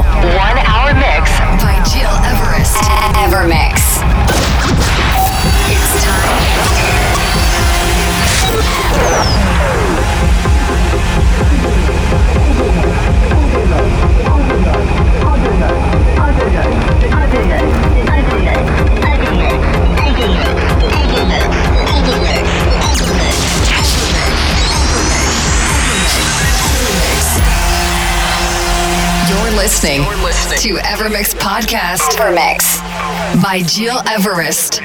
Now, listening, You're listening to Evermix Podcast. Evermix by Gil Everest.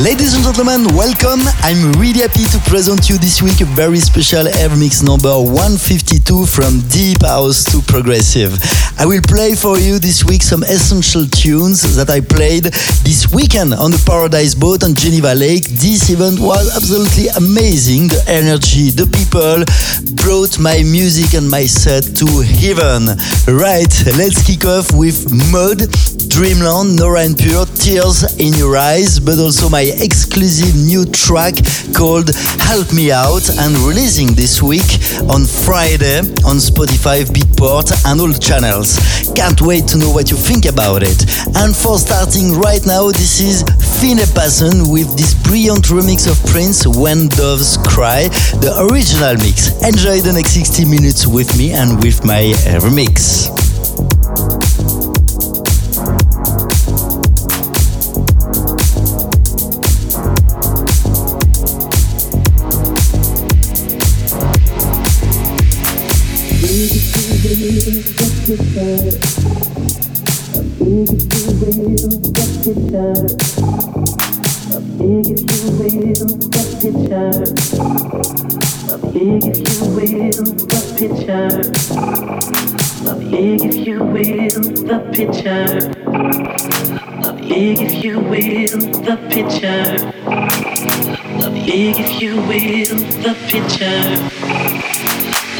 Ladies and gentlemen, welcome. I'm really happy to present you this week a very special Evermix number 152 from deep house to progressive. I will play for you this week some essential tunes that I played this weekend on the Paradise Boat on Geneva Lake. This event was absolutely amazing. The energy, the people brought my music and my set to heaven. Right, let's kick off with Mud, Dreamland, Nora En Pure, Tears in Your Eyes, but also my exclusive new track called Help Me Out and releasing this week on Friday on Spotify, Beatport, and all channels. Can't wait to know what you think about it. And for starting right now, this is Fine Passon with this brilliant remix of Prince When Doves Cry, the original mix. Enjoy the next 60 minutes with me and with my remix. Picture. Big if you will, the picture. Big if you will, the picture.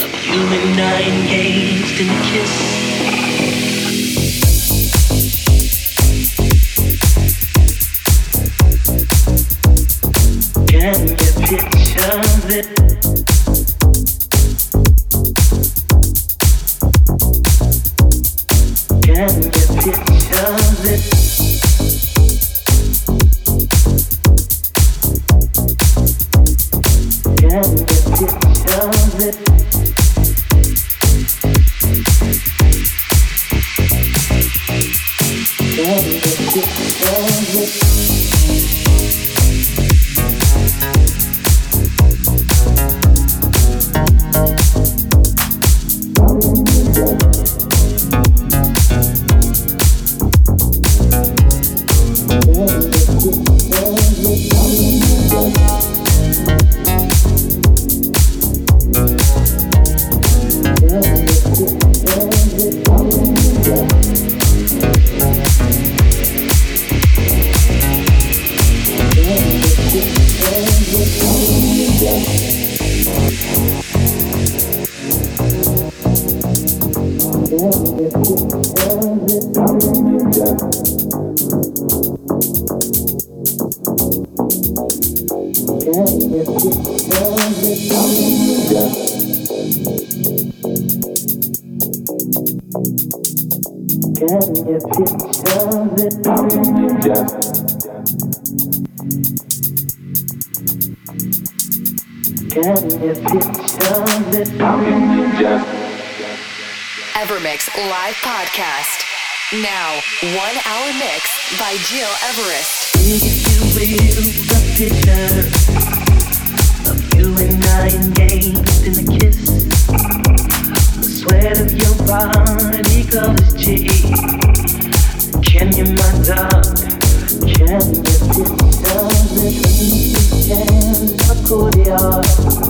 Of you and I engaged in a kiss. Evermix Live Podcast. Now, one hour mix by Gil Everest. of you and I engaged in a kiss. The sweat of your body covers cheek. Can you, my darling? Can you picture between the accordion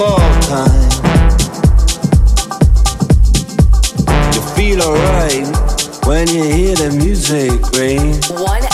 fall time. You feel alright when you hear the music ring. One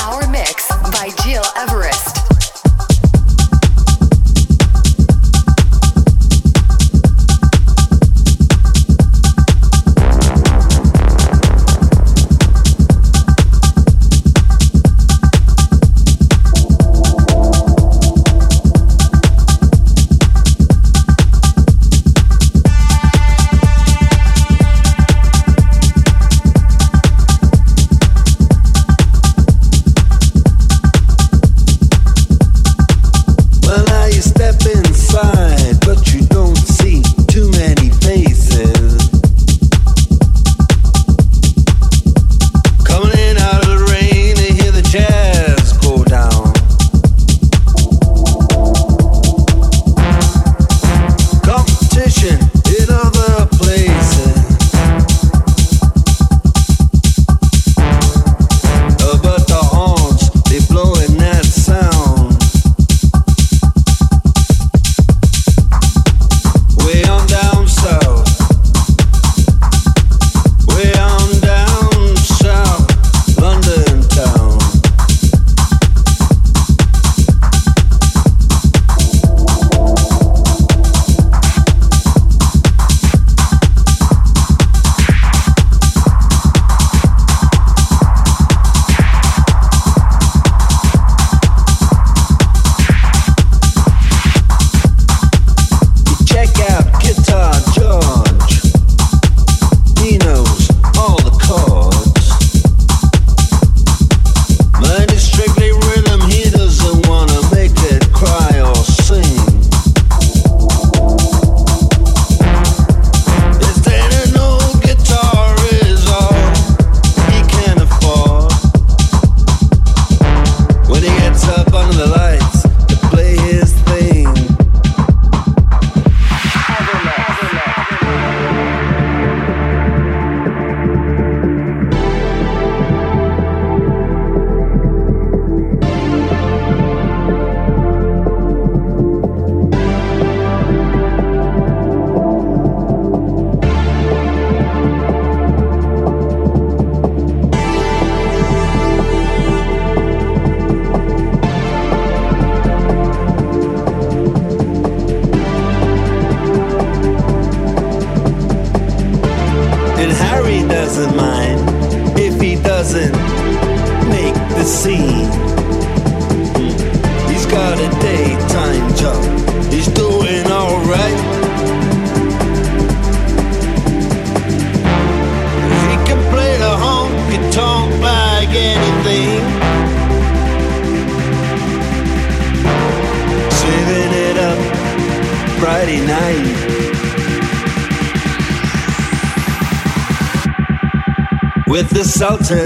resulted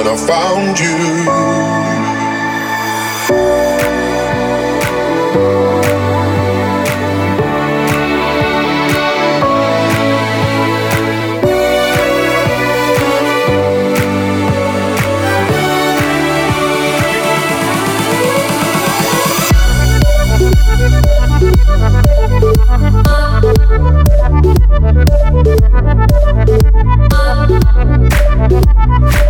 When I found you. Thank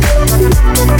Thank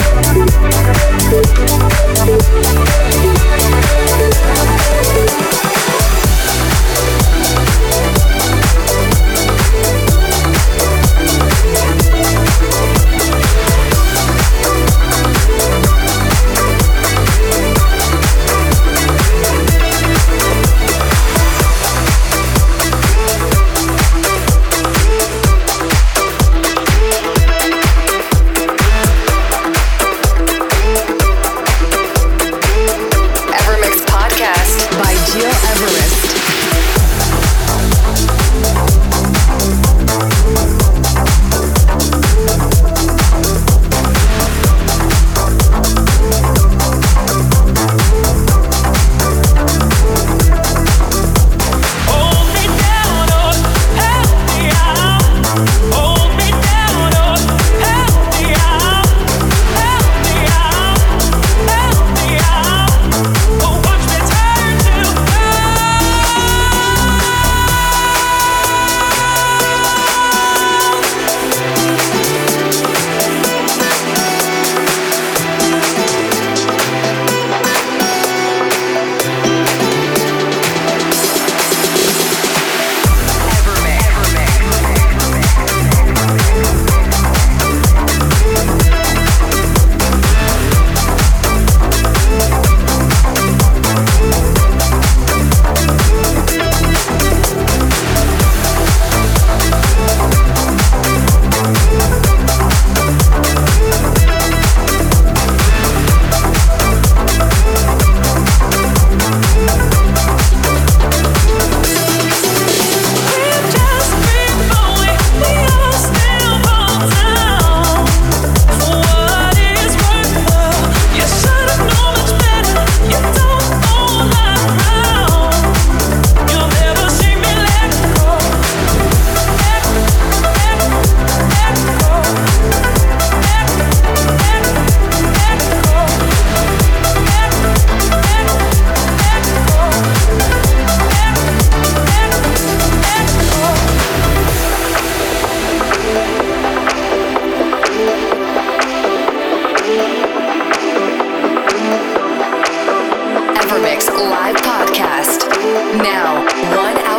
one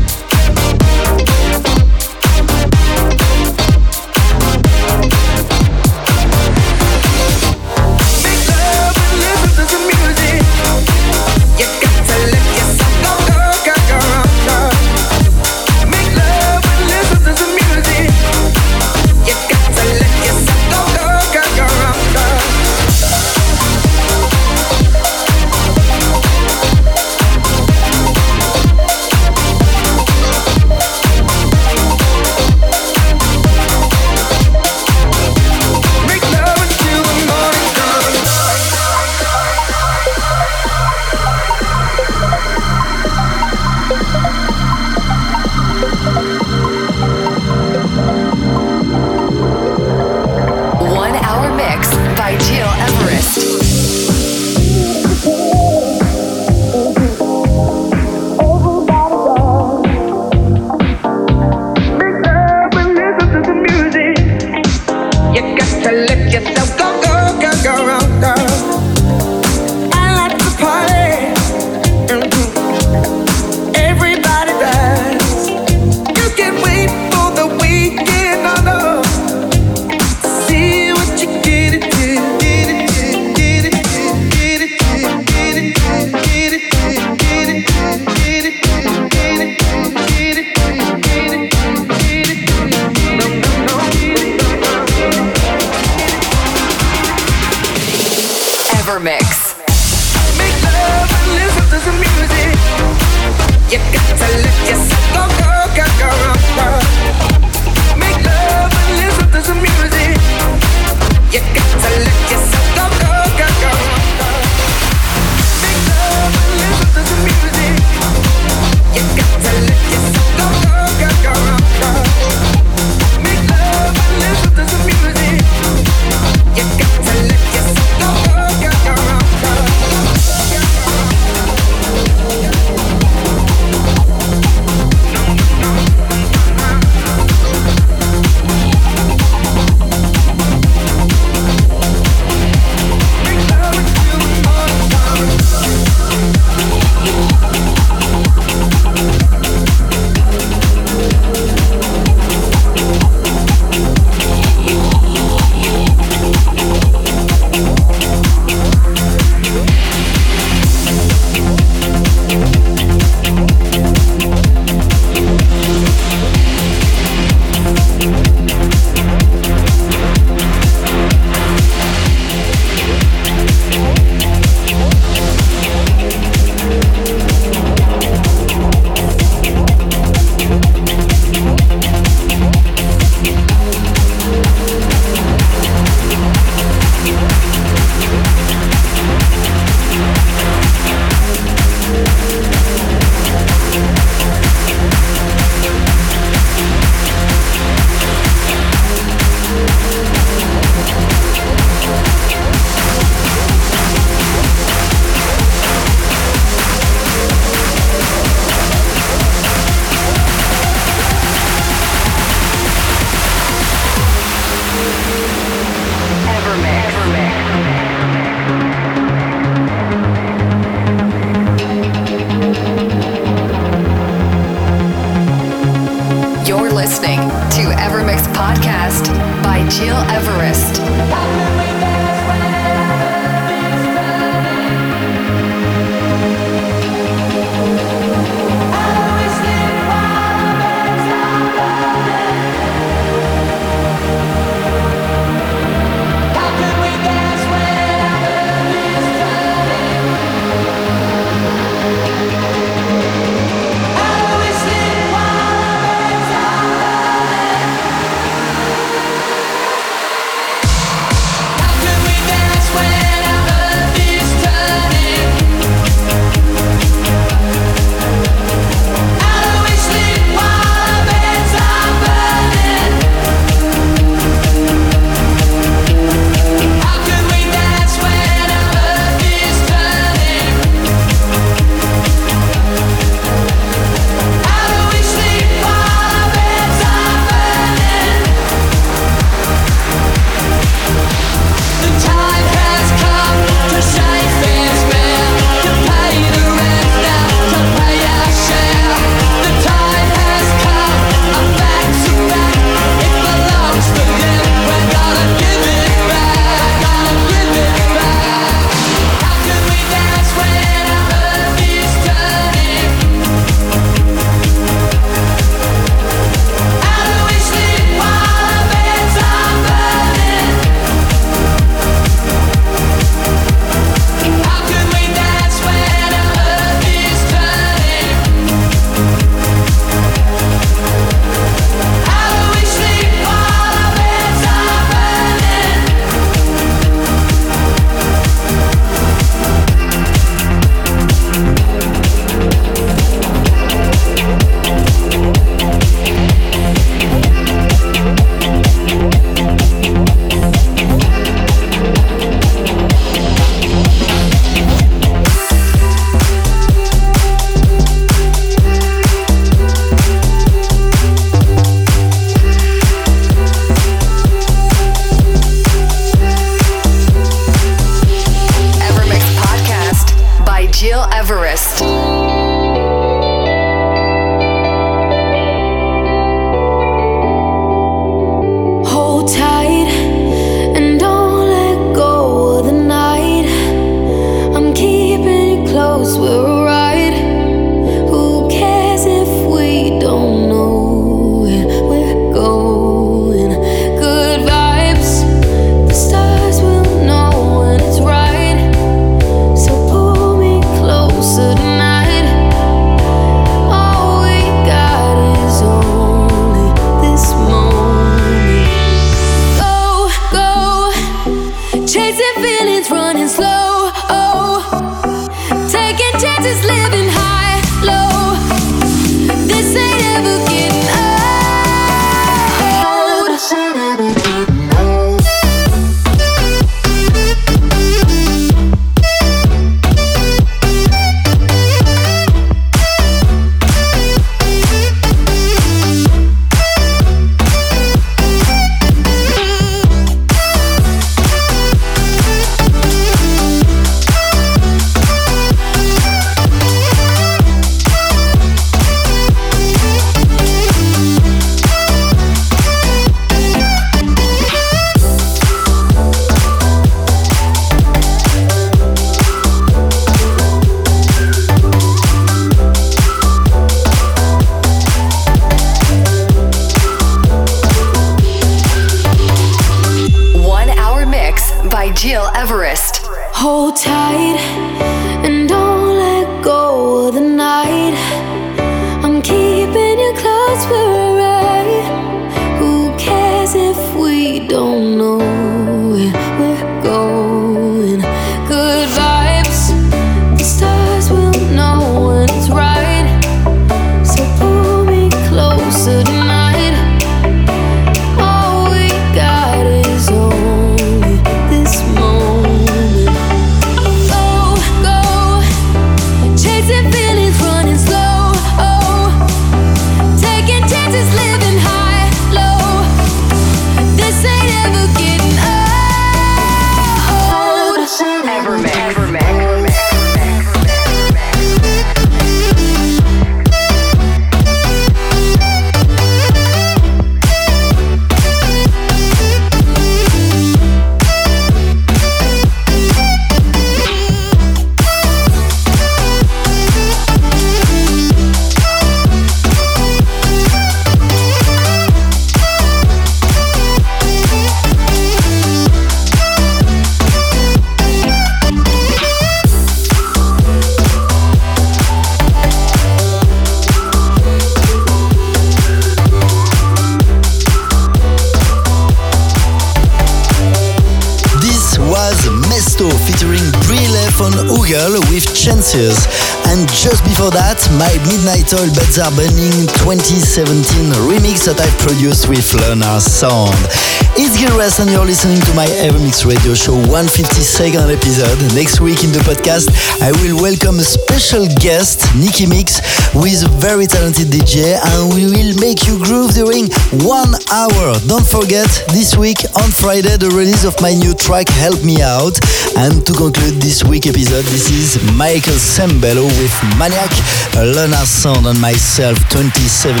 And just before that, my Midnight Oil Beds Are Burning 2017 remix that I produced with Leonard Sound. It's Gil Everest and you're listening to my Evermix radio show 152nd episode. Next week in the podcast, I will welcome a special guest, Nikki Mix, who is a very talented DJ and we will make you groove during one hour. Don't forget, this week on Friday, the release of my new track, Help Me Out. And to conclude this week episode, this is Michael Sembello with Maniac, Leonard Sound and myself 2017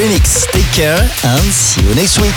remix. Take care and see you next week.